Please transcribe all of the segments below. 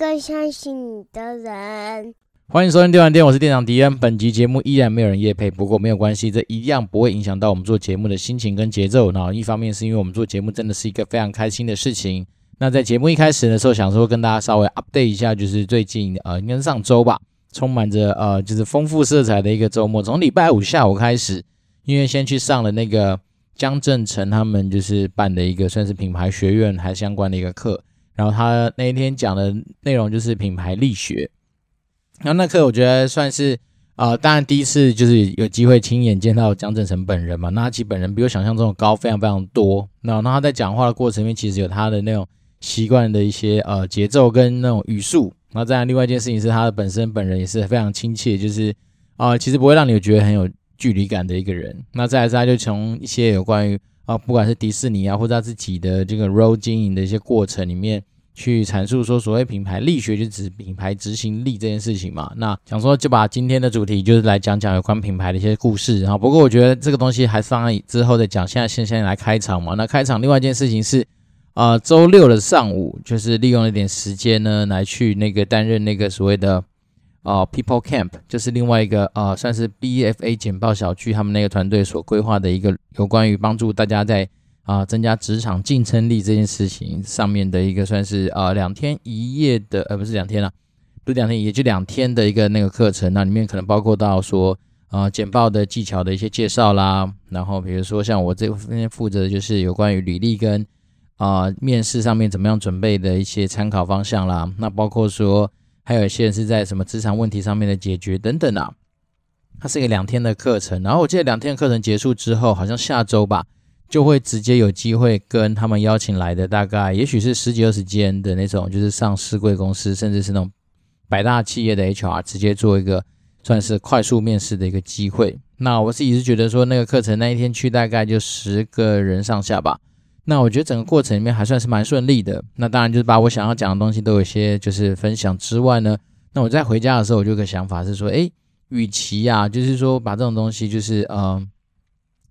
更相信你的人。欢迎收听电玩店，我是店长迪恩。本集节目依然没有人夜配，不过没有关系，这一样不会影响到我们做节目的心情跟节奏。然后一方面是因为我们做节目真的是一个非常开心的事情。那在节目一开始的时候，想说跟大家稍微 update 一下，就是最近呃，应该是上周吧，充满着呃，就是丰富色彩的一个周末。从礼拜五下午开始，因为先去上了那个。江正成他们就是办的一个算是品牌学院还相关的一个课，然后他那一天讲的内容就是品牌力学，然后那课我觉得算是啊、呃，当然第一次就是有机会亲眼见到江正成本人嘛，那他其实本人比我想象中的高非常非常多，那那他在讲话的过程里面其实有他的那种习惯的一些呃节奏跟那种语速，那再另外一件事情是他的本身本人也是非常亲切，就是啊、其实不会让你觉得很有。距离感的一个人，那再来是他就从一些有关于啊，不管是迪士尼啊，或者他自己的这个 role 经营的一些过程里面，去阐述说所谓品牌力学，就指品牌执行力这件事情嘛。那想说就把今天的主题就是来讲讲有关品牌的一些故事。然后不过我觉得这个东西还放在之后再讲，现在先先来开场嘛。那开场另外一件事情是，啊、周六的上午就是利用了一点时间呢，来去那个担任那个所谓的。啊、，People Camp 就是另外一个呃，算是 BFA 简报小聚他们那个团队所规划的一个有关于帮助大家在啊、增加职场竞争力这件事情上面的一个算是呃两天一夜的呃不是两天了，不是两天也就两天的一个那个课程，那里面可能包括到说呃简报的技巧的一些介绍啦，然后比如说像我这边负责的就是有关于履历跟啊、面试上面怎么样准备的一些参考方向啦，那包括说。还有一些人是在什么职场问题上面的解决等等啊，它是一个两天的课程。然后我记得两天课程结束之后，好像下周吧，就会直接有机会跟他们邀请来的大概也许是十几二十间的那种，就是上市贵公司，甚至是那种百大企业的 HR，直接做一个算是快速面试的一个机会。那我自己是觉得说，那个课程那一天去大概就十个人上下吧。那我觉得整个过程里面还算是蛮顺利的。那当然就是把我想要讲的东西都有些就是分享之外呢，那我在回家的时候，我就有个想法是说，诶，与其啊，就是说把这种东西就是呃，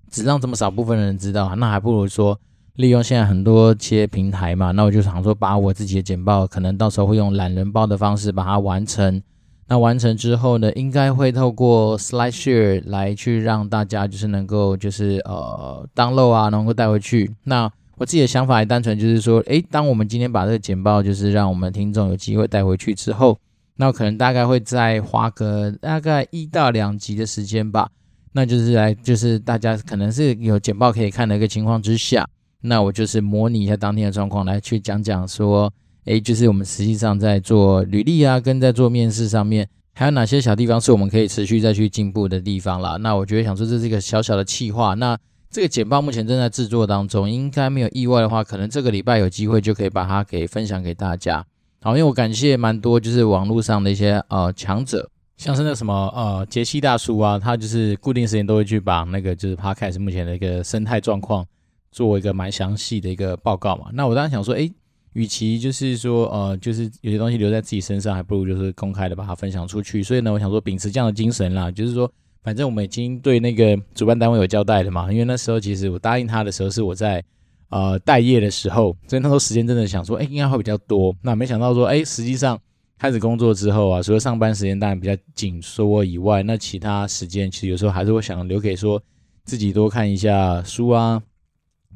只让这么少部分人知道，那还不如说利用现在很多些平台嘛。那我就想说，把我自己的简报，可能到时候会用懒人包的方式把它完成。那完成之后呢，应该会透过 SlideShare 来去让大家就是能够就是呃 download 啊，能够带回去。那我自己的想法也单纯就是说，诶，当我们今天把这个简报，就是让我们听众有机会带回去之后，那可能大概会再花个大概一到两集的时间吧，那就是来就是大家可能是有简报可以看的一个情况之下，那我就是模拟一下当天的状况来去讲讲说，诶，就是我们实际上在做履历啊，跟在做面试上面，还有哪些小地方是我们可以持续再去进步的地方啦。那我觉得想说这是一个小小的企划，那。这个简报目前正在制作当中，应该没有意外的话，可能这个礼拜有机会就可以把它给分享给大家。好，因为我感谢蛮多就是网络上的一些呃强者，像是那什么呃杰西大叔啊，他就是固定时间都会去把那个就是 Podcast 目前的一个生态状况做一个蛮详细的一个报告嘛。那我当时想说，诶，与其就是说呃就是有些东西留在自己身上，还不如就是公开的把它分享出去。所以呢，我想说秉持这样的精神啦，就是说。反正我们已经对那个主办单位有交代了嘛，因为那时候其实我答应他的时候是我在呃待业的时候，所以那时候时间真的想说，哎，应该会比较多。那没想到说，哎，实际上开始工作之后啊，除了上班时间当然比较紧缩以外，那其他时间其实有时候还是会想留给说自己多看一下书啊，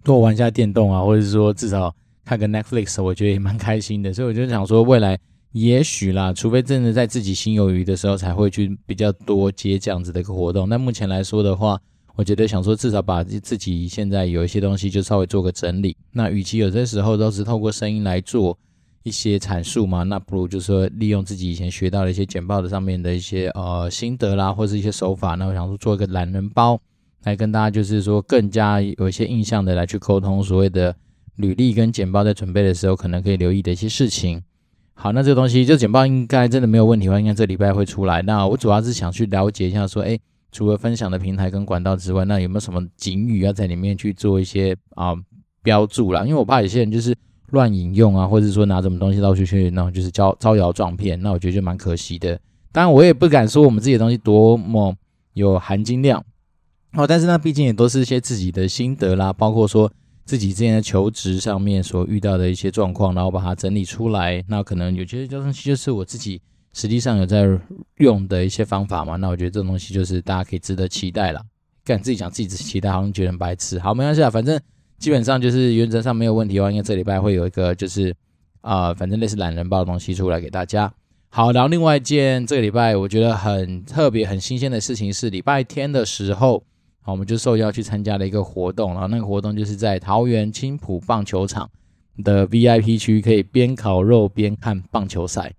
多玩一下电动啊，或者是说至少看个 Netflix，我觉得也蛮开心的。所以我就想说未来。也许啦，除非真的在自己心有余的时候，才会去比较多接这样子的一个活动。那目前来说的话，我觉得想说至少把自己现在有一些东西就稍微做个整理。那与其有些时候都是透过声音来做一些阐述嘛，那不如就是说利用自己以前学到的一些简报的上面的一些呃心得啦，或是一些手法。那我想说做一个懒人包，来跟大家就是说更加有一些印象的来去沟通所谓的履历跟简报在准备的时候可能可以留意的一些事情。好，那这个东西就简报应该真的没有问题的话，应该这礼拜会出来。那我主要是想去了解一下，说，诶，除了分享的平台跟管道之外，那有没有什么警语要在里面去做一些啊标注啦？因为我怕有些人就是乱引用啊，或者说拿什么东西到处去，然后就是招招摇撞骗，那我觉得就蛮可惜的。当然，我也不敢说我们自己的东西多么有含金量哦，但是呢，毕竟也都是一些自己的心得啦，包括说自己之前的求职上面所遇到的一些状况，然后把它整理出来。那可能有些东西就是我自己实际上有在用的一些方法嘛。那我觉得这种东西就是大家可以值得期待啦。干自己讲自己期待，好像觉得很白痴。好，没关系啊，反正基本上就是原则上没有问题的话，应该这礼拜会有一个就是啊、反正类似懒人包的东西出来给大家。好，然后另外一件这个礼拜我觉得很特别、很新鲜的事情是，礼拜天的时候，好，我们就受邀去参加了一个活动，然后那个活动就是在桃园青埔棒球场的 VIP 区，可以边烤肉边看棒球赛。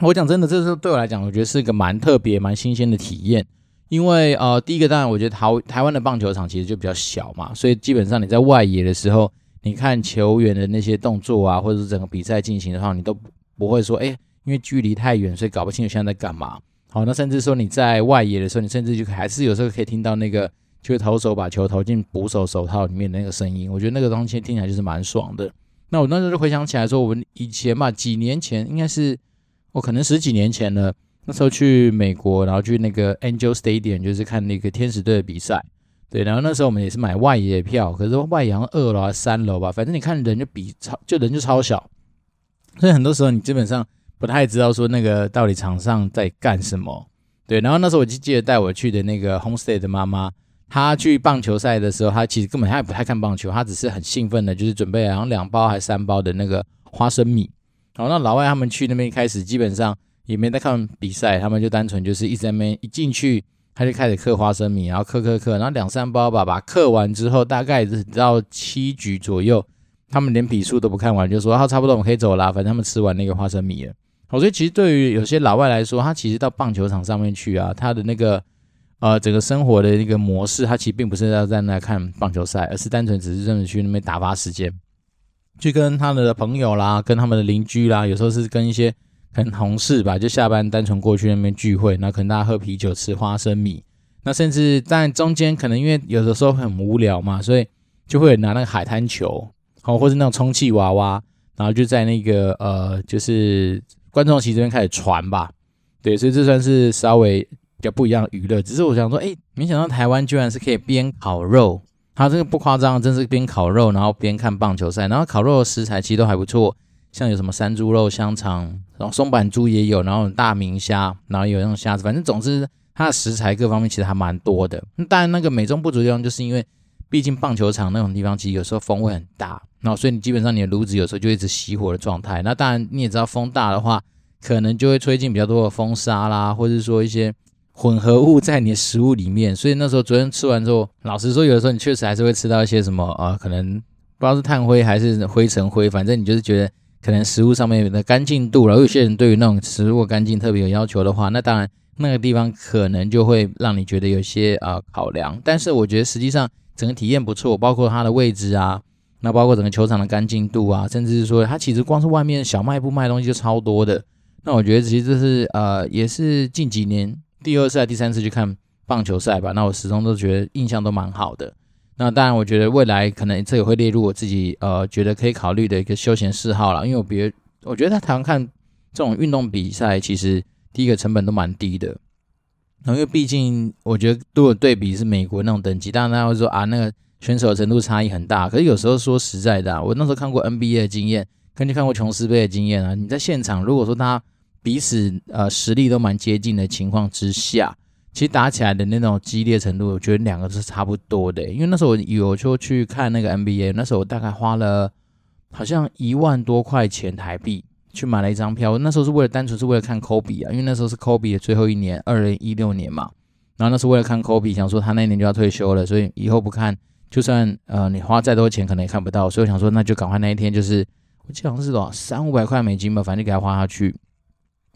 我讲真的，这是对我来讲，我觉得是一个蛮特别、蛮新鲜的体验，因为呃，第一个当然，我觉得台台湾的棒球场其实就比较小嘛，所以基本上你在外野的时候，你看球员的那些动作啊，或者是整个比赛进行的话，你都不会说，哎。因为距离太远，所以搞不清楚现在在干嘛。好，那甚至说你在外野的时候，你甚至就还是有时候可以听到那个，就是投手把球投进捕手手套里面的那个声音。我觉得那个东西听起来就是蛮爽的。那我那时候就回想起来说，我们以前嘛，几年前应该是我可能十几年前了，那时候去美国，然后去那个 Angel Stadium，就是看那个天使队的比赛。对，然后那时候我们也是买外野票，可是外野二楼还三楼吧，反正你看人就比超，就人就超小，所以很多时候你基本上。不太知道说那个到底场上在干什么，对。然后那时候我就记得带我去的那个 homestay 的妈妈，她去棒球赛的时候，她其实根本她也不太看棒球，她只是很兴奋的，就是准备好像两包还是三包的那个花生米。然后那老外他们去那边一开始基本上也没在看比赛，他们就单纯就是一直在那边一进去他就开始嗑花生米，然后嗑嗑嗑，然后两三包吧，把嗑完之后大概是到七局左右，他们连比数都不看完，就说好差不多我们可以走了，反正他们吃完那个花生米了。我觉得其实对于有些老外来说，他其实到棒球场上面去啊，他的那个呃整个生活的那个模式，他其实并不是要在那看棒球赛，而是单纯只是真的去那边打发时间，去跟他的朋友啦，跟他们的邻居啦，有时候是跟一些可能同事吧，就下班单纯过去那边聚会，那可能大家喝啤酒、吃花生米，那甚至在中间可能因为有的时候很无聊嘛，所以就会拿那个海滩球，好，或者那种充气娃娃，然后就在那个呃就是。观众席这边开始传吧，对，所以这算是稍微比较不一样的娱乐。只是我想说，哎，没想到台湾居然是可以边烤肉，它这个不夸张，真是边烤肉，然后边看棒球赛。然后烤肉的食材其实都还不错，像有什么山猪肉、香肠，然后松板猪也有，然后大明虾，然后有那种虾子，反正总之它的食材各方面其实还蛮多的。但，那个美中不足的地方就是因为，毕竟棒球场那种地方其实有时候风会很大。那所以你基本上你的炉子有时候就一直熄火的状态。那当然你也知道风大的话，可能就会吹进比较多的风沙啦，或者是说一些混合物在你的食物里面。所以那时候昨天吃完之后，老实说有的时候你确实还是会吃到一些什么啊、可能不知道是炭灰还是灰尘灰，反正你就是觉得可能食物上面的干净度，然后有些人对于那种食物干净特别有要求的话，那当然那个地方可能就会让你觉得有些啊、考量。但是我觉得实际上整个体验不错，包括它的位置啊。那包括整个球场的干净度啊，甚至是说它其实光是外面小卖部卖东西就超多的。那我觉得其实这是呃也是近几年第二次还第三次去看棒球赛吧。那我始终都觉得印象都蛮好的。那当然我觉得未来可能这也会列入我自己呃觉得可以考虑的一个休闲嗜好了。因为我别我觉得在台湾看这种运动比赛，其实第一个成本都蛮低的。然后因为毕竟我觉得如果对比是美国那种等级，当然大家会说啊那个。选手程度差异很大，可是有时候说实在的啊，我那时候看过 NBA 的经验，跟你看过琼斯杯的经验啊，你在现场如果说他彼此呃实力都蛮接近的情况之下，其实打起来的那种激烈程度，我觉得两个是差不多的。因为那时候我有就去看那个 NBA，那时候我大概花了好像一万多块钱台币去买了一张票，那时候是为了单纯是为了看科比啊，因为那时候是科比的最后一年，二零一六年嘛，然后那是为了看科比，想说他那年就要退休了，所以以后不看。就算呃你花再多钱，可能也看不到，所以我想说，那就赶快那一天，就是我记得好像是多少三五百块美金吧，反正就给他花下去，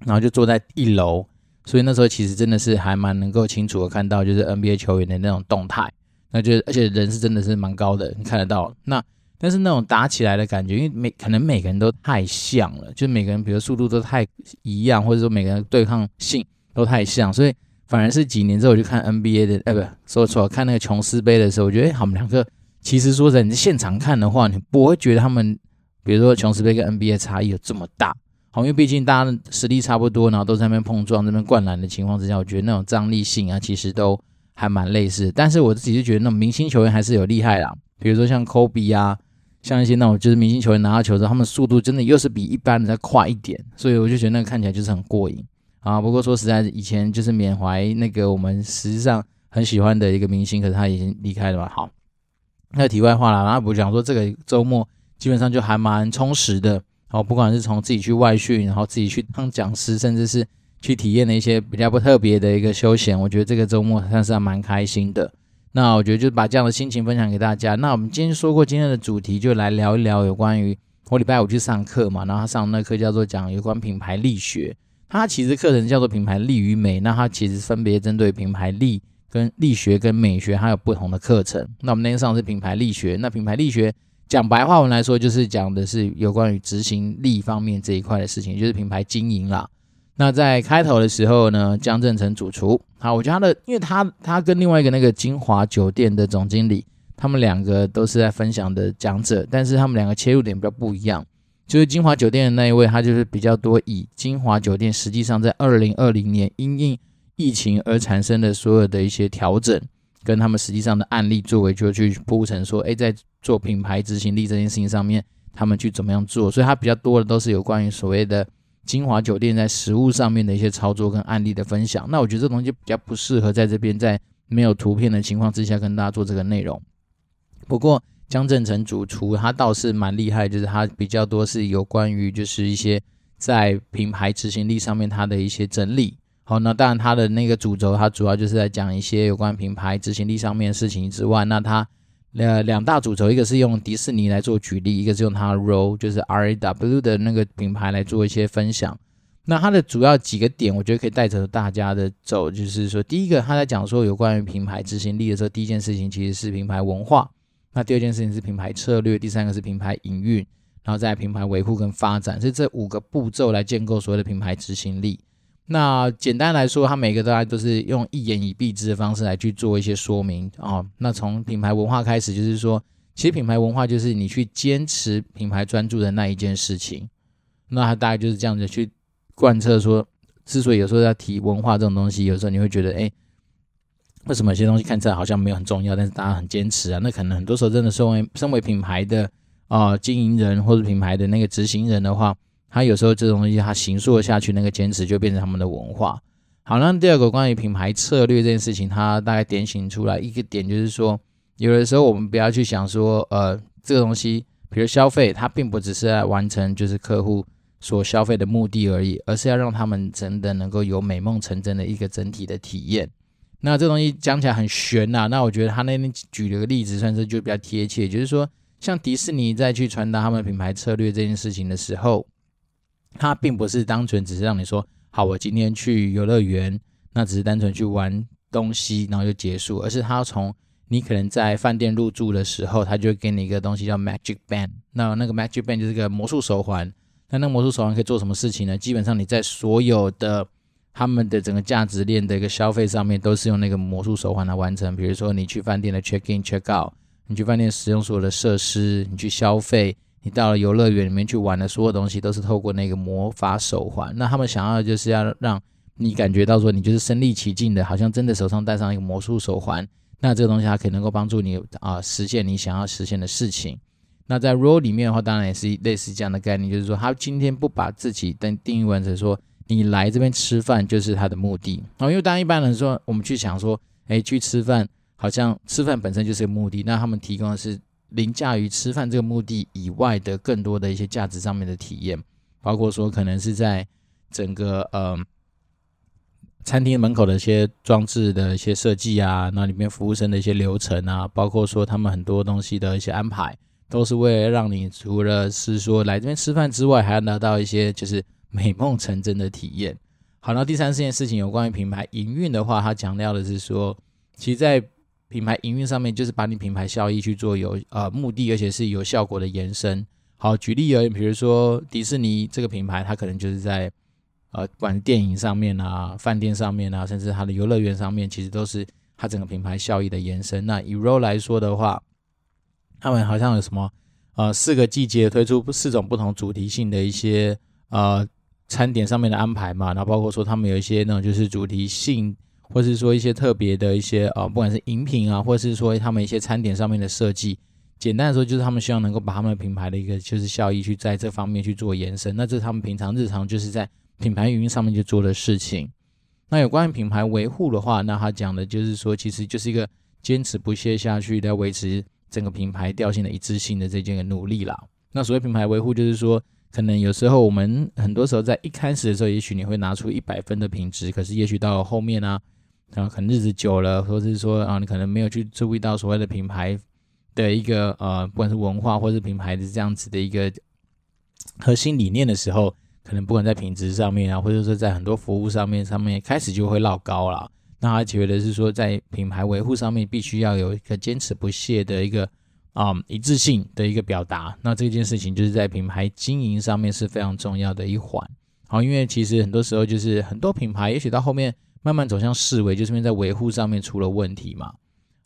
然后就坐在一楼，所以那时候其实真的是还蛮能够清楚的看到，就是 NBA 球员的那种动态，那就而且人是真的是蛮高的，你看得到。那但是那种打起来的感觉，因为每可能每个人都太像了，就每个人比如速度都太一样，或者说每个人对抗性都太像，所以。反而是几年之后我就看 NBA 的，哎，不，说错了，看那个琼斯杯的时候，我觉得，哎，他们两个其实说在你现场看的话，你不会觉得他们，比如说琼斯杯跟 NBA 差异有这么大，好，因为毕竟大家实力差不多，然后都在那边碰撞、那边灌篮的情况之下，我觉得那种张力性啊，其实都还蛮类似。但是我自己就觉得那种明星球员还是有厉害啦，比如说像科比啊，像一些那种就是明星球员拿到球之后，他们速度真的又是比一般人再快一点，所以我就觉得那个看起来就是很过瘾啊。不过说实在，以前就是缅怀那个我们实际上很喜欢的一个明星，可是他已经离开了嘛。好，那题外话了，然后我讲说这个周末基本上就还蛮充实的。哦，不管是从自己去外训，然后自己去当讲师，甚至是去体验的一些比较不特别的一个休闲，我觉得这个周末算是还蛮开心的。那我觉得就把这样的心情分享给大家。那我们今天说过今天的主题，就来聊一聊有关于我礼拜五去上课嘛，然后他上那课叫做讲有关品牌力学，它其实课程叫做品牌力与美，那它其实分别针对品牌力跟力学跟美学还有不同的课程。那我们那天上的是品牌力学，那品牌力学。讲白话文来说，就是讲的是有关于执行力方面这一块的事情，就是品牌经营啦。那在开头的时候呢，江正成主厨，好，我觉得他的，因为他他跟另外一个那个金华酒店的总经理，他们两个都是在分享的讲者，但是他们两个切入点比较不一样。就是金华酒店的那一位，他就是比较多以金华酒店实际上在二零二零年因应疫情而产生的所有的一些调整。跟他们实际上的案例作为，就去铺陈说，诶，在做品牌执行力这件事情上面，他们去怎么样做？所以，他比较多的都是有关于所谓的金华酒店在实物上面的一些操作跟案例的分享。那我觉得这东西比较不适合在这边在没有图片的情况之下跟大家做这个内容。不过，江正成主厨他倒是蛮厉害，就是他比较多是有关于就是一些在品牌执行力上面他的一些整理。好，那当然，他的那个主轴，他主要就是在讲一些有关品牌执行力上面的事情之外，那他呃两大主轴，一个是用迪士尼来做举例，一个是用它的 RAW，就是 R A W 的那个品牌来做一些分享。那它的主要几个点，我觉得可以带着大家的走，就是说，第一个他在讲说有关于品牌执行力的时候，第一件事情其实是品牌文化，那第二件事情是品牌策略，第三个是品牌营运，然后再品牌维护跟发展，是这五个步骤来建构所谓的品牌执行力。那简单来说，它每个大家都是用一言以蔽之的方式来去做一些说明啊、哦。那从品牌文化开始，就是说，其实品牌文化就是你去坚持品牌专注的那一件事情。那它大概就是这样子去贯彻说，之所以有时候要提文化这种东西，有时候你会觉得，哎，为什么有些东西看起来好像没有很重要，但是大家很坚持啊？那可能很多时候真的身为身为品牌的啊、经营人或者品牌的那个执行人的话。他有时候这种东西，他形塑下去，那个坚持就变成他们的文化。好，那第二个关于品牌策略这件事情，他大概点醒出来一个点，就是说，有的时候我们不要去想说，呃，这个东西，比如消费，它并不只是来完成就是客户所消费的目的而已，而是要让他们真的能够有美梦成真的一个整体的体验。那这东西讲起来很玄呐、那我觉得他那边举了个例子，算是就比较贴切，就是说，像迪士尼在去传达他们品牌策略这件事情的时候。它并不是单纯只是让你说好，我今天去游乐园，那只是单纯去玩东西，然后就结束，而是它从你可能在饭店入住的时候，它就会给你一个东西叫 Magic Band。那那个 Magic Band 就是个魔术手环。那那个魔术手环可以做什么事情呢？基本上你在所有的他们的整个价值链的一个消费上面，都是用那个魔术手环来完成。比如说你去饭店的 Check In Check Out，你去饭店使用所有的设施，你去消费。你到了游乐园里面去玩的所有东西，都是透过那个魔法手环。那他们想要的就是要让你感觉到说，你就是身临其境的，好像真的手上戴上一个魔术手环。那这个东西它可以能够帮助你啊实现你想要实现的事情。那在 RAW 里面的话，当然也是类似这样的概念，就是说他今天不把自己定定义完成说你来这边吃饭就是他的目的啊。因为当一般人说我们去想说，哎，去吃饭好像吃饭本身就是个目的，那他们提供的是。凌驾于吃饭这个目的以外的更多的一些价值上面的体验，包括说可能是在整个呃餐厅门口的一些装置的一些设计啊，那里面服务生的一些流程啊，包括说他们很多东西的一些安排，都是为了让你除了是说来这边吃饭之外，还要拿到一些就是美梦成真的体验。好，那第三件事情有关于品牌营运的话，它强调的是说，其实在品牌营运上面就是把你品牌效益去做有呃目的，而且是有效果的延伸。好，举例而言，比如说迪士尼这个品牌，它可能就是在呃，管电影上面啊、饭店上面啊，甚至它的游乐园上面，其实都是它整个品牌效益的延伸。那以 r o 来说的话，他们好像有什么呃四个季节推出四种不同主题性的一些呃餐点上面的安排嘛，然后包括说他们有一些那种就是主题性。或是说一些特别的一些啊，不管是饮品啊，或是说他们一些餐点上面的设计，简单的说，就是他们希望能够把他们品牌的一个就是效益去在这方面去做延伸。那这是他们平常日常就是在品牌运营上面就做的事情。那有关于品牌维护的话，那他讲的就是说，其实就是一个坚持不懈下去，来维持整个品牌调性的一致性的这件努力啦。那所谓品牌维护，就是说，可能有时候我们很多时候在一开始的时候，也许你会拿出一百分的品质，可是也许到后面呢、然后可能日子久了，或者是说啊，你可能没有去注意到所谓的品牌。的一个呃，不管是文化或是品牌的这样子的一个核心理念的时候，可能不管在品质上面啊，或者说在很多服务上面上面，开始就会落高了。那他觉得是说，在品牌维护上面，必须要有一个坚持不懈的一个啊、一致性的一个表达。那这件事情就是在品牌经营上面是非常重要的一环。好，因为其实很多时候就是很多品牌，也许到后面慢慢走向式微，就是因为在维护上面出了问题嘛。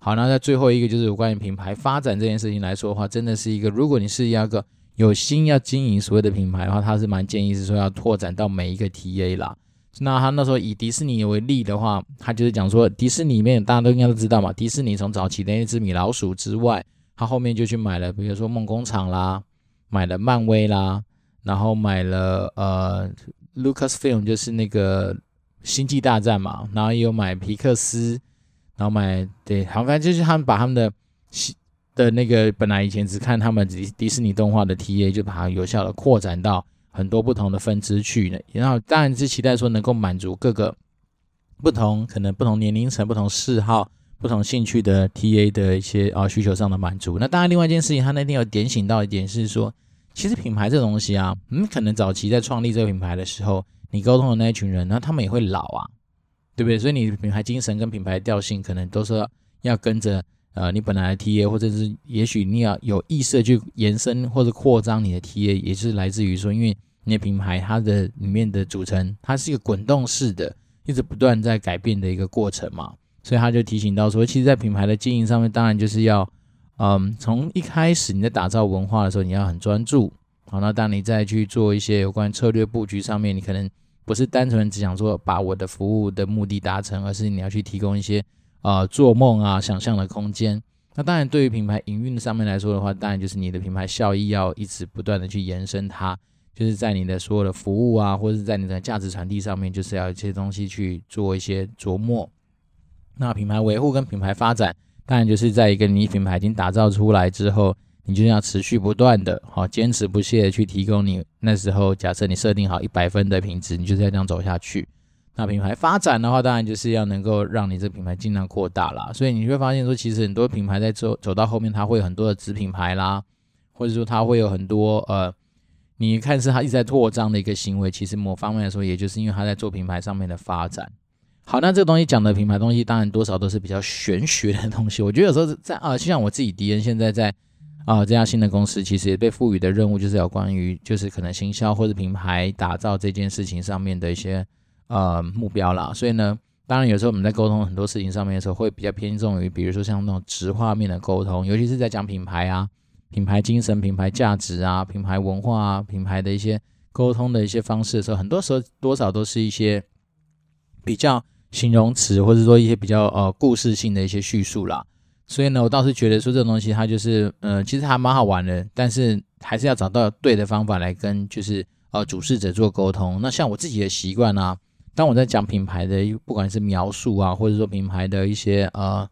好，那在最后一个就是有关于品牌发展这件事情来说的话，真的是一个，如果你是要个有心要经营所谓的品牌的话，他是蛮建议是说要拓展到每一个 TA 啦。那他那时候以迪士尼为例的话，他就是讲说迪士尼里面大家都应该都知道嘛，迪士尼从早期的那只米老鼠之外，他后面就去买了，比如说梦工厂啦，买了漫威啦，然后买了呃 Lucasfilm 就是那个星际大战嘛，然后也有买皮克斯。然后买对，好，反正就是他们把他们的的那个本来以前只看他们迪迪士尼动画的 TA，就把它有效的扩展到很多不同的分支去呢。然后当然是期待说能够满足各个不同可能不同年龄层、不同嗜好、不同兴趣的 TA 的一些啊需求上的满足。那当然，另外一件事情，他那天有点醒到一点是说，其实品牌这东西啊，嗯，可能早期在创立这个品牌的时候，你沟通的那一群人，那他们也会老啊。对不对？所以你品牌精神跟品牌调性可能都是要跟着呃你本来的 TA，或者是也许你要有意识的去延伸或者扩张你的 TA，也是来自于说，因为你的品牌它的里面的组成，它是一个滚动式的，一直不断在改变的一个过程嘛。所以他就提醒到说，其实，在品牌的经营上面，当然就是要嗯从一开始你在打造文化的时候，你要很专注。好，那当你再去做一些有关策略布局上面，你可能。不是单纯只想说把我的服务的目的达成，而是你要去提供一些呃做梦啊、想象的空间。那当然，对于品牌营运上面来说的话，当然就是你的品牌效益要一直不断的去延伸它，就是在你的所有的服务啊，或者是在你的价值传递上面，就是要有一些东西去做一些琢磨。那品牌维护跟品牌发展，当然就是在一个你品牌已经打造出来之后。你就要持续不断的，好，坚持不懈的去提供你那时候假设你设定好一百分的品质，你就是要这样走下去。那品牌发展的话，当然就是要能够让你这品牌尽量扩大啦。所以你会发现说，其实很多品牌在走走到后面，它会有很多的子品牌啦，或者说它会有很多呃，你看是它一直在扩张的一个行为。其实某方面来说，也就是因为它在做品牌上面的发展。好，那这个东西讲的品牌东西，当然多少都是比较玄学的东西。我觉得有时候在啊，就像我自己迪恩现在在。啊，这家新的公司其实也被赋予的任务就是有关于，就是可能行销或者品牌打造这件事情上面的一些呃目标啦。所以呢，当然有时候我们在沟通很多事情上面的时候，会比较偏重于，比如说像那种直画面的沟通，尤其是在讲品牌啊、品牌精神、品牌价值啊、品牌文化啊、品牌的一些沟通的一些方式的时候，很多时候多少都是一些比较形容词，或者说一些比较呃故事性的一些叙述啦。所以呢，我倒是觉得说这种东西它就是，呃，其实还蛮好玩的，但是还是要找到对的方法来跟就是呃主事者做沟通。那像我自己的习惯啊，当我在讲品牌的，不管是描述啊，或者说品牌的一些呃，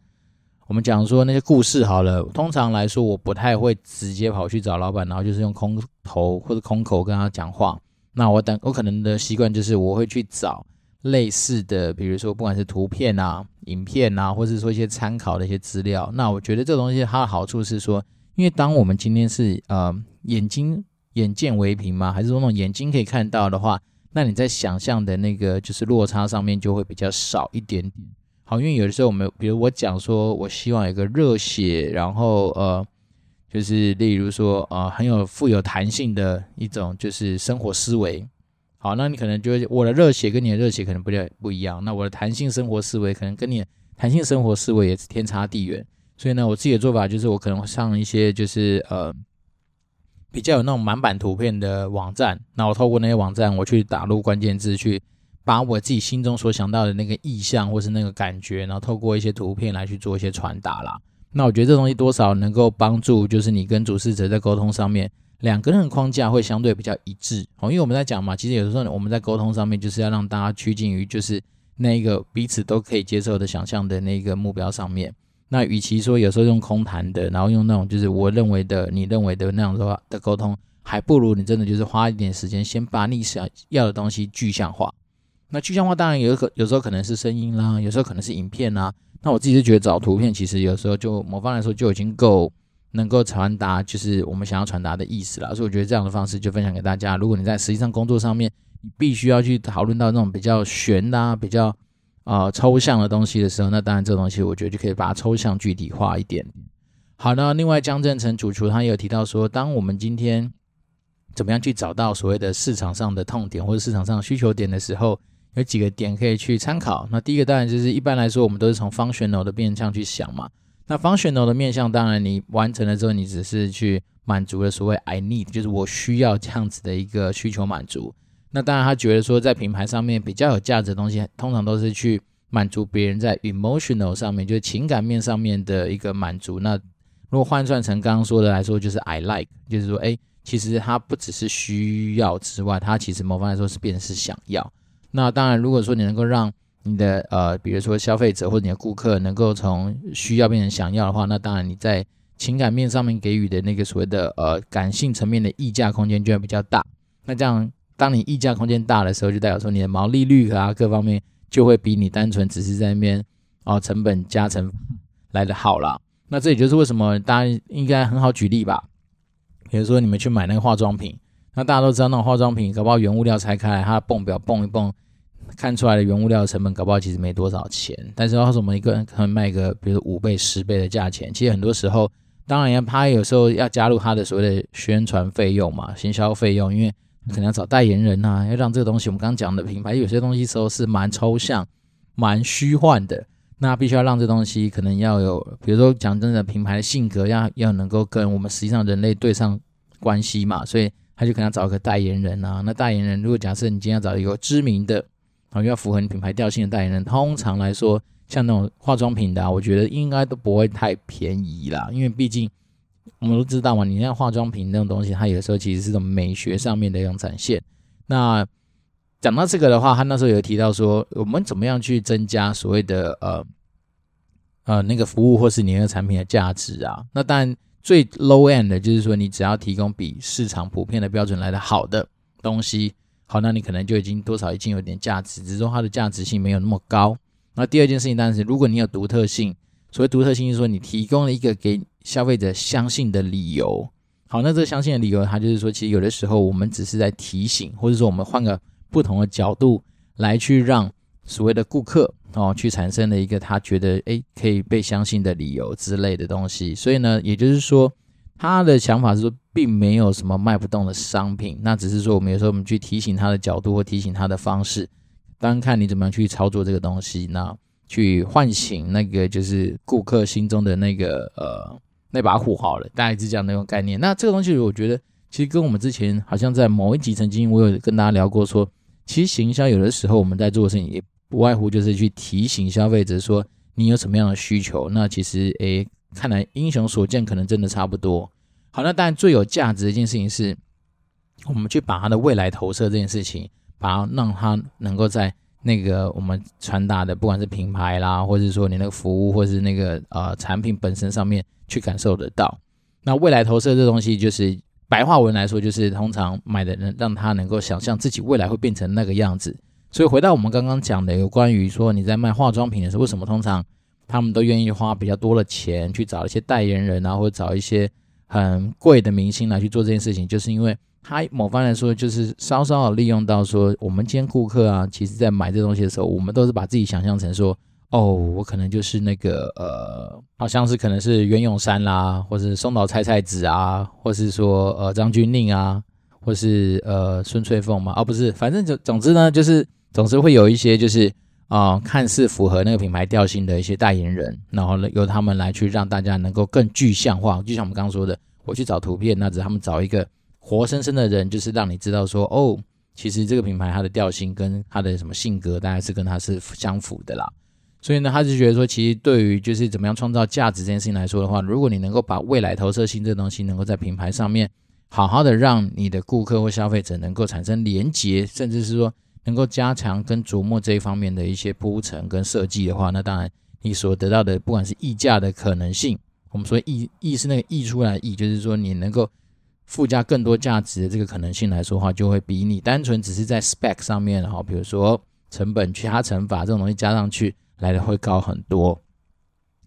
我们讲说那些故事好了，通常来说我不太会直接跑去找老板，然后就是用空头或者空口跟他讲话。那我等我可能的习惯就是我会去找。类似的，比如说不管是图片啊、影片啊，或者说一些参考的一些资料，那我觉得这东西它的好处是说，因为当我们今天是呃眼睛眼见为凭嘛，还是说那种眼睛可以看到的话，那你在想象的那个就是落差上面就会比较少一点点。好，因为有的时候我们，比如我讲说我希望有个热血，然后呃，就是例如说呃很有富有弹性的一种就是生活思维。好，那你可能觉得我的热血跟你的热血可能不太不一样，那我的弹性生活思维可能跟你弹性生活思维也是天差地远。所以呢，我自己的做法就是，我可能上一些就是呃比较有那种满版图片的网站，那我透过那些网站，我去打入关键字，去把我自己心中所想到的那个意象或是那个感觉，然后透过一些图片来去做一些传达啦。那我觉得这东西多少能够帮助，就是你跟主事者在沟通上面，两个人的框架会相对比较一致哦。因为我们在讲嘛，其实有的时候我们在沟通上面就是要让大家趋近于就是那一个彼此都可以接受的想象的那个目标上面。那与其说有时候用空谈的，然后用那种就是我认为的、你认为的那样的话的沟通，还不如你真的就是花一点时间，先把你想要的东西具象化。那具象化当然有可有时候可能是声音啦，有时候可能是影片啦。那我自己是觉得找图片，其实有时候就某方来说就已经够能够传达就是我们想要传达的意思啦。所以我觉得这样的方式就分享给大家。如果你在实际上工作上面，你必须要去讨论到那种比较玄啊、比较。啊、抽象的东西的时候，那当然这个东西我觉得就可以把它抽象具体化一点。好，那另外江正成主厨他也有提到说，当我们今天怎么样去找到所谓的市场上的痛点或者市场上的需求点的时候，有几个点可以去参考。那第一个当然就是一般来说，我们都是从 functional 的变相去想嘛。那 functional 的面向，当然你完成了之后，你只是去满足了所谓 I need，就是我需要这样子的一个需求满足。那当然，他觉得说在品牌上面比较有价值的东西，通常都是去满足别人在 emotional 上面，就是情感面上面的一个满足。那如果换算成刚刚说的来说，就是 I like，就是说，哎，其实它不只是需要之外，它其实某方来说是变成是想要。那当然，如果说你能够让你的呃，比如说消费者或者你的顾客能够从需要变成想要的话，那当然你在情感面上面给予的那个所谓的呃感性层面的溢价空间就会比较大。那这样。当你溢价空间大的时候，就代表说你的毛利率啊各方面就会比你单纯只是在那边哦成本加成来的好了。那这也就是为什么大家应该很好举例吧？比如说你们去买那个化妆品，那大家都知道那种化妆品搞不好原物料拆开来，它的泵表泵一泵，看出来的原物料的成本搞不好其实没多少钱。但是要是我们一个人可能卖个比如五倍十倍的价钱，其实很多时候当然他有时候要加入他的所谓的宣传费用嘛，行销费用，因为。可能要找代言人呐、啊，要让这个东西，我们刚刚讲的品牌有些东西时候是蛮抽象、蛮虚幻的，那必须要让这东西可能要有，比如说讲真的，品牌的性格要要能够跟我们实际上人类对上关系嘛，所以他就可能要找一个代言人啊。那代言人如果假设你今天要找一个知名的，啊，又要符合你品牌调性的代言人，通常来说，像那种化妆品的、啊，我觉得应该都不会太便宜啦，因为毕竟。我们都知道嘛，你像化妆品那种东西，它有的时候其实是种美学上面的一种展现。那讲到这个的话，他那时候有提到说，我们怎么样去增加所谓的呃呃那个服务或是你那个产品的价值啊？那当然最 low end 的就是说，你只要提供比市场普遍的标准来的好的东西，好，那你可能就已经多少已经有点价值，只是说它的价值性没有那么高。那第二件事情当然是，如果你有独特性，所谓独特性就是说你提供了一个给消费者相信的理由，好，那这个相信的理由，它就是说，其实有的时候我们只是在提醒，或者说我们换个不同的角度来去让所谓的顾客哦，去产生了一个他觉得诶可以被相信的理由之类的东西。所以呢，也就是说，他的想法是说，并没有什么卖不动的商品，那只是说我们有时候我们去提醒他的角度或提醒他的方式，当然看你怎么样去操作这个东西，那去唤醒那个就是顾客心中的那个呃。那把火好了，大概是这样的一种概念。那这个东西，我觉得其实跟我们之前好像在某一集曾经我有跟大家聊过说，说其实行销有的时候我们在做的事情也不外乎就是去提醒消费者说你有什么样的需求。那其实诶，看来英雄所见可能真的差不多。好，那当然最有价值的一件事情是，我们去把他的未来投射这件事情，把它让他能够在。那个我们传达的，不管是品牌啦，或者说你那个服务，或是那个呃产品本身上面去感受得到。那未来投射这东西，就是白话文来说，就是通常买的人让他能够想象自己未来会变成那个样子。所以回到我们刚刚讲的，有关于说你在卖化妆品的时候，为什么通常他们都愿意花比较多的钱去找一些代言人啊，或者找一些很贵的明星来去做这件事情，就是因为。他某方来说，就是稍稍的利用到说，我们今天顾客啊，其实在买这东西的时候，我们都是把自己想象成说，哦，我可能就是那个呃，好像是可能是袁咏珊啦，或是松岛菜菜子啊，或是说呃张钧甯啊，或是呃孙翠凤嘛，而、哦、不是，反正总总之呢，就是总是会有一些就是啊、看似符合那个品牌调性的一些代言人，然后呢，由他们来去让大家能够更具象化，就像我们刚刚说的，我去找图片，那只他们找一个。活生生的人，就是让你知道说，哦，其实这个品牌它的调性跟它的什么性格，大概是跟它是相符的啦。所以呢，他就觉得说，其实对于就是怎么样创造价值这件事情来说的话，如果你能够把未来投射性这东西能够在品牌上面好好的让你的顾客或消费者能够产生连结，甚至是说能够加强跟琢磨这一方面的一些铺陈跟设计的话，那当然你所得到的不管是溢价的可能性，我们说溢溢是那个溢出来溢，就是说你能够附加更多价值的这个可能性来说话，就会比你单纯只是在 spec 上面哈，比如说成本去加乘法这种东西加上去。来的会高很多。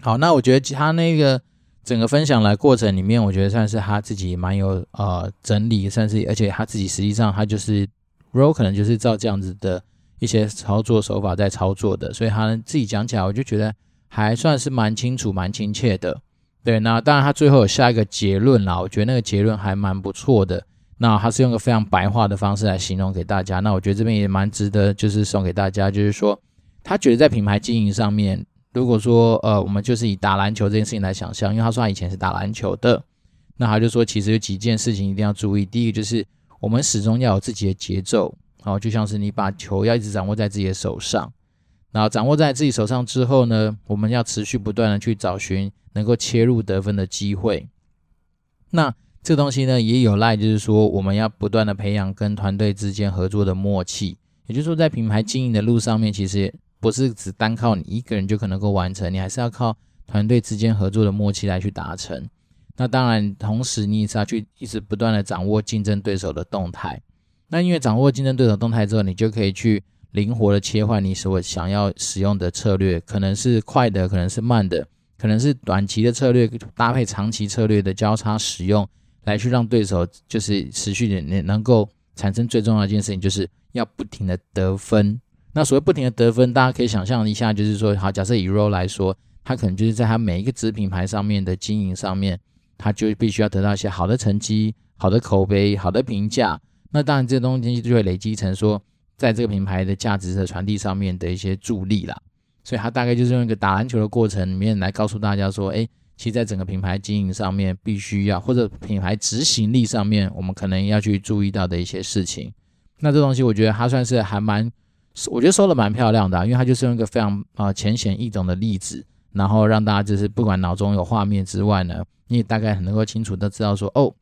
好，那我觉得其他那个整个分享来过程里面，我觉得算是他自己蛮有呃整理，算是而且他自己实际上他就是 Ro 可能就是照这样子的一些操作手法在操作的，所以他自己讲起来，我就觉得还算是蛮清楚、蛮亲切的。对，那当然他最后有下一个结论啦，我觉得那个结论还蛮不错的。那他是用个非常白话的方式来形容给大家，那我觉得这边也蛮值得，就是送给大家，就是说。他觉得在品牌经营上面，如果说呃，我们就是以打篮球这件事情来想象，因为他说他以前是打篮球的，那他就说其实有几件事情一定要注意。第一个就是我们始终要有自己的节奏，然后就像是你把球要一直掌握在自己的手上，然后掌握在自己手上之后呢，我们要持续不断的去找寻能够切入得分的机会。那这东西呢，也有赖就是说我们要不断的培养跟团队之间合作的默契，也就是说在品牌经营的路上面，其实。不是只单靠你一个人就可能够完成，你还是要靠团队之间合作的默契来去达成。那当然，同时你也是要去一直不断的掌握竞争对手的动态。那因为掌握竞争对手动态之后，你就可以去灵活的切换你所想要使用的策略，可能是快的，可能是慢的，可能是短期的策略搭配长期策略的交叉使用，来去让对手就是持续的能能够产生最重要的一件事情，就是要不停的得分。那所谓不停的得分，大家可以想象一下，就是说，好，假设以 Ro 来说，它可能就是在它每一个子品牌上面的经营上面，他就必须要得到一些好的成绩、好的口碑、好的评价。那当然，这东西就会累积成说，在这个品牌的价值的传递上面的一些助力啦。所以，他大概就是用一个打篮球的过程里面来告诉大家说，诶，其实在整个品牌经营上面，必须要或者品牌执行力上面，我们可能要去注意到的一些事情。那这东西，我觉得他算是还蛮。我觉得说的蛮漂亮的，因为他就是用一个非常啊浅显易懂的例子，然后让大家就是不管脑中有画面之外呢，你也大概很能够清楚的知道说，哦，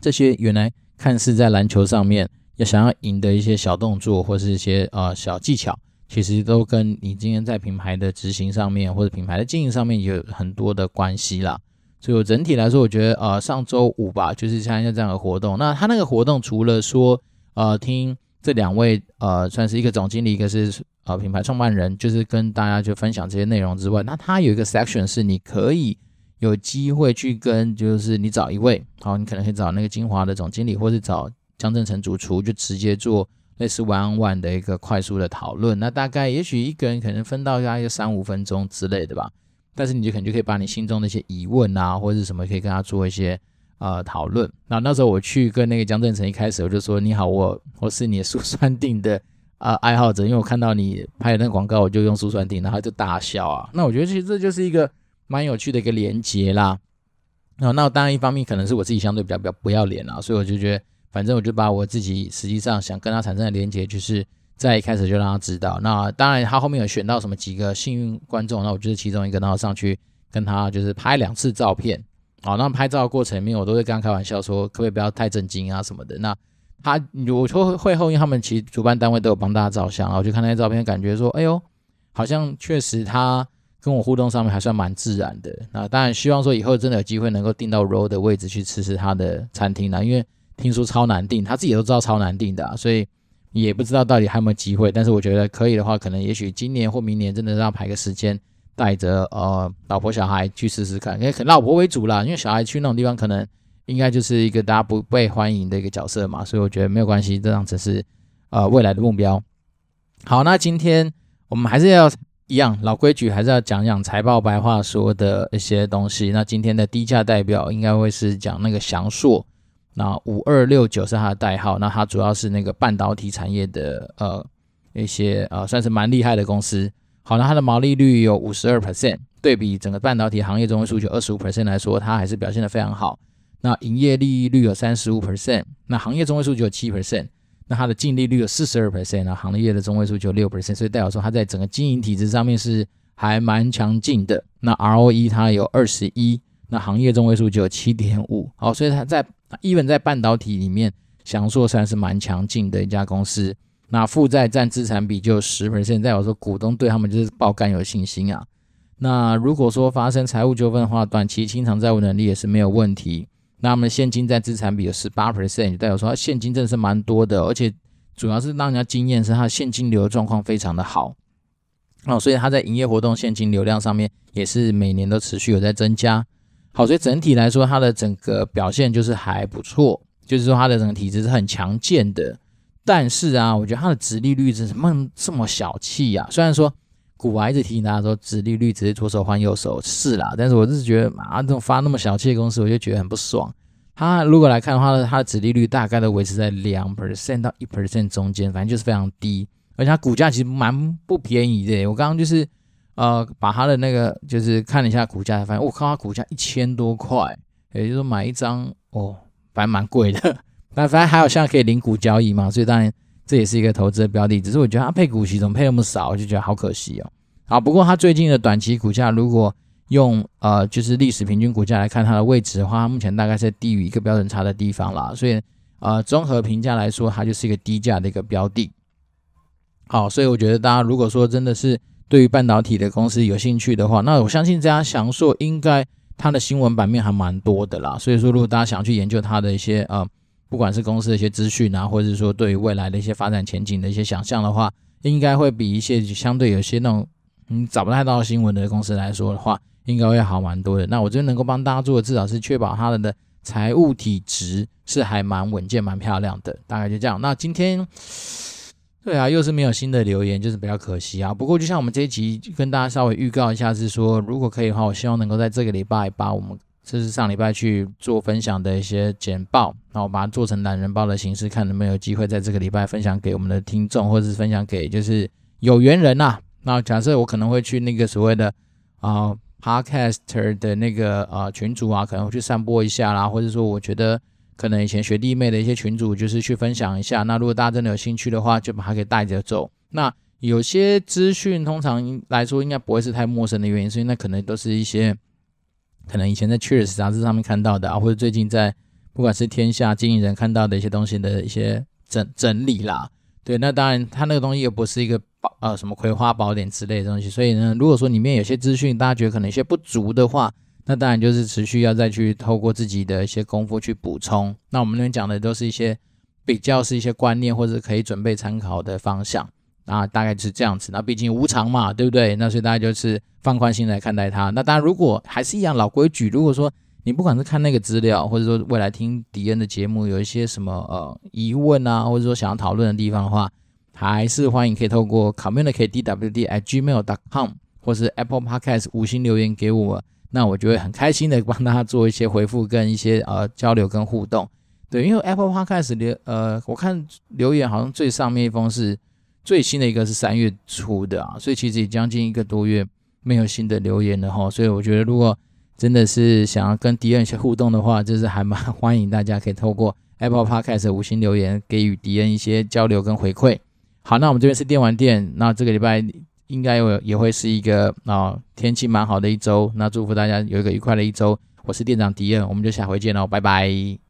这些原来看似在篮球上面要想要赢的一些小动作或是一些呃小技巧，其实都跟你今天在品牌的执行上面或者品牌的经营上面有很多的关系啦。所以我整体来说，我觉得呃上周五吧，就是参加这样的活动，那他那个活动除了说呃听。这两位呃，算是一个总经理，一个是呃品牌创办人，就是跟大家就分享这些内容之外，那他有一个 section 是你可以有机会去跟，就是你找一位，好，你可能可以找那个金华的总经理，或是找江振成主厨，就直接做类似 one on one 的一个快速的讨论。那大概也许一个人可能分到大概三五分钟之类的吧，但是你就可能就可以把你心中的一些疑问啊，或者是什么，可以跟他做一些。呃，讨论。那那时候我去跟那个江振成，一开始我就说：“你好，我我是你的 舒酸定的、呃、爱好者，因为我看到你拍的那个广告，我就用舒酸定，然后就大笑啊。”那我觉得其实这就是一个蛮有趣的一个连接啦。那那当然一方面可能是我自己相对比较比较不要脸啊，所以我就觉得，反正我就把我自己实际上想跟他产生的连接，就是在一开始就让他知道。那当然他后面有选到什么几个幸运观众，那我就是其中一个，然后上去跟他就是拍两次照片。好，那拍照的过程里面，我都会跟他开玩笑说，可不可以不要太震惊啊什么的。那他，我说会后，因为他们其实主办单位都有帮大家照相，然后我就看那些照片，感觉说，哎呦，好像确实他跟我互动上面还算蛮自然的。那当然希望说以后真的有机会能够订到 Ro 的位置去吃吃他的餐厅啦，因为听说超难订，他自己都知道超难订的啊，所以也不知道到底还有没有机会。但是我觉得可以的话，可能也许今年或明年真的让排个时间。带着呃老婆小孩去试试看，因为老婆为主啦，因为小孩去那种地方可能应该就是一个大家不被欢迎的一个角色嘛，所以我觉得没有关系，这样子是呃未来的目标。好，那今天我们还是要一样老规矩，还是要讲讲财报白话说的一些东西。那今天的低价代表应该会是讲那个祥硕，那五二六九是它的代号，那它主要是那个半导体产业的呃一些呃算是蛮厉害的公司。好，那它的毛利率有五十二 percent，对比整个半导体行业中位数据二十五 percent 来说，它还是表现的非常好。那营业利率有三十五 percent，那行业中位数据有七 percent，那它的净利率有四十二 percent，那行业的中位数据有六 percent，所以代表说它在整个经营体制上面是还蛮强劲的。那 ROE 它有二十一，那行业中位数就有七点五。好，所以它在 even 在半导体里面，祥硕算是蛮强劲的一家公司。那负债占资产比就十 percent，代表说股东对他们就是爆肝有信心啊。那如果说发生财务纠纷的话，短期清偿债务能力也是没有问题。那我们现金占资产比有十八 percent，代表说它现金真的是蛮多的，而且主要是让人家惊艳是它现金流的状况非常的好哦，所以它在营业活动现金流量上面也是每年都持续有在增加。好，所以整体来说它的整个表现就是还不错，就是说它的整个体质是很强健的。但是啊，我觉得它的殖利率怎么这么小气呀？虽然说。股癌一直提醒大家说，殖利率只是左手换右手，是啦。但是我就是觉得，啊，这种发那么小气的公司，我就觉得很不爽。它如果来看的话呢，它的殖利率大概都维持在两 percent 到一 percent 中间，反正就是非常低。而且它股价其实蛮不便宜的。我刚刚就是呃，把它的那个就是看了一下股价，发现我靠，它股价一千多块，也就是说买一张哦，反正蛮贵的。但反正还有现在可以零股交易嘛，所以当然。这也是一个投资的标的，只是我觉得它配股息怎么配那么少，我就觉得好可惜哦。好，不过它最近的短期股价，如果用呃就是历史平均股价来看它的位置的话，它目前大概是低于一个标准差的地方啦，所以呃综合评价来说，它就是一个低价的一个标的。好，所以我觉得大家如果说真的是对于半导体的公司有兴趣的话，那我相信这家祥硕应该它的新闻版面还蛮多的啦。所以说，如果大家想去研究它的一些呃。不管是公司的一些资讯啊，或者是说对于未来的一些发展前景的一些想象的话，应该会比一些相对有些那种嗯找不太到新闻的公司来说的话，应该会好蛮多的。那我觉得能够帮大家做的，至少是确保他的的财务体值是还蛮稳健、蛮漂亮的。大概就这样。那今天对啊，又是没有新的留言，就是比较可惜啊。不过就像我们这一集跟大家稍微预告一下，是说如果可以的话，我希望能够在这个礼拜把我们。这是上礼拜去做分享的一些简报，那我把它做成懒人包的形式，看能不能有机会在这个礼拜分享给我们的听众，或者是分享给就是有缘人呐、那假设我可能会去那个所谓的啊、Podcaster 的那个呃群组啊，可能会去散播一下啦，或者说我觉得可能以前学弟妹的一些群组，就是去分享一下。那如果大家真的有兴趣的话，就把它给带着走。那有些资讯通常来说应该不会是太陌生的原因，所以那可能都是一些。可能以前在《Cheers》杂志上面看到的啊，或者最近在不管是天下经营人看到的一些东西的一些整整理啦，对，那当然他那个东西又不是一个宝呃什么葵花宝典之类的东西，所以呢，如果说里面有些资讯大家觉得可能有些不足的话，那当然就是持续要再去透过自己的一些功夫去补充。那我们那边讲的都是一些比较是一些观念或者可以准备参考的方向。啊，大概就是这样子。那毕竟无常嘛，对不对？那所以大家就是放宽心来看待它。那当然，如果还是一样老规矩，如果说你不管是看那个资料，或者说未来听迪恩的节目，有一些什么呃疑问啊，或者说想要讨论的地方的话，还是欢迎可以透过 communicatedwd@gmail.com 或是 Apple Podcast 五星留言给我，那我就会很开心的帮大家做一些回复跟一些呃交流跟互动。对，因为 Apple Podcast 留呃，我看留言好像最上面一封是。最新的一个是三月初的啊，所以其实也将近一个多月没有新的留言了哈，所以我觉得如果真的是想要跟迪恩一些互动的话，就是还蛮欢迎大家可以透过 Apple Podcast 的五星留言给予迪恩一些交流跟回馈。好，那我们这边是电玩店，那这个礼拜应该有也会是一个啊天气蛮好的一周，那祝福大家有一个愉快的一周。我是店长迪恩，我们就下回见喽，拜拜。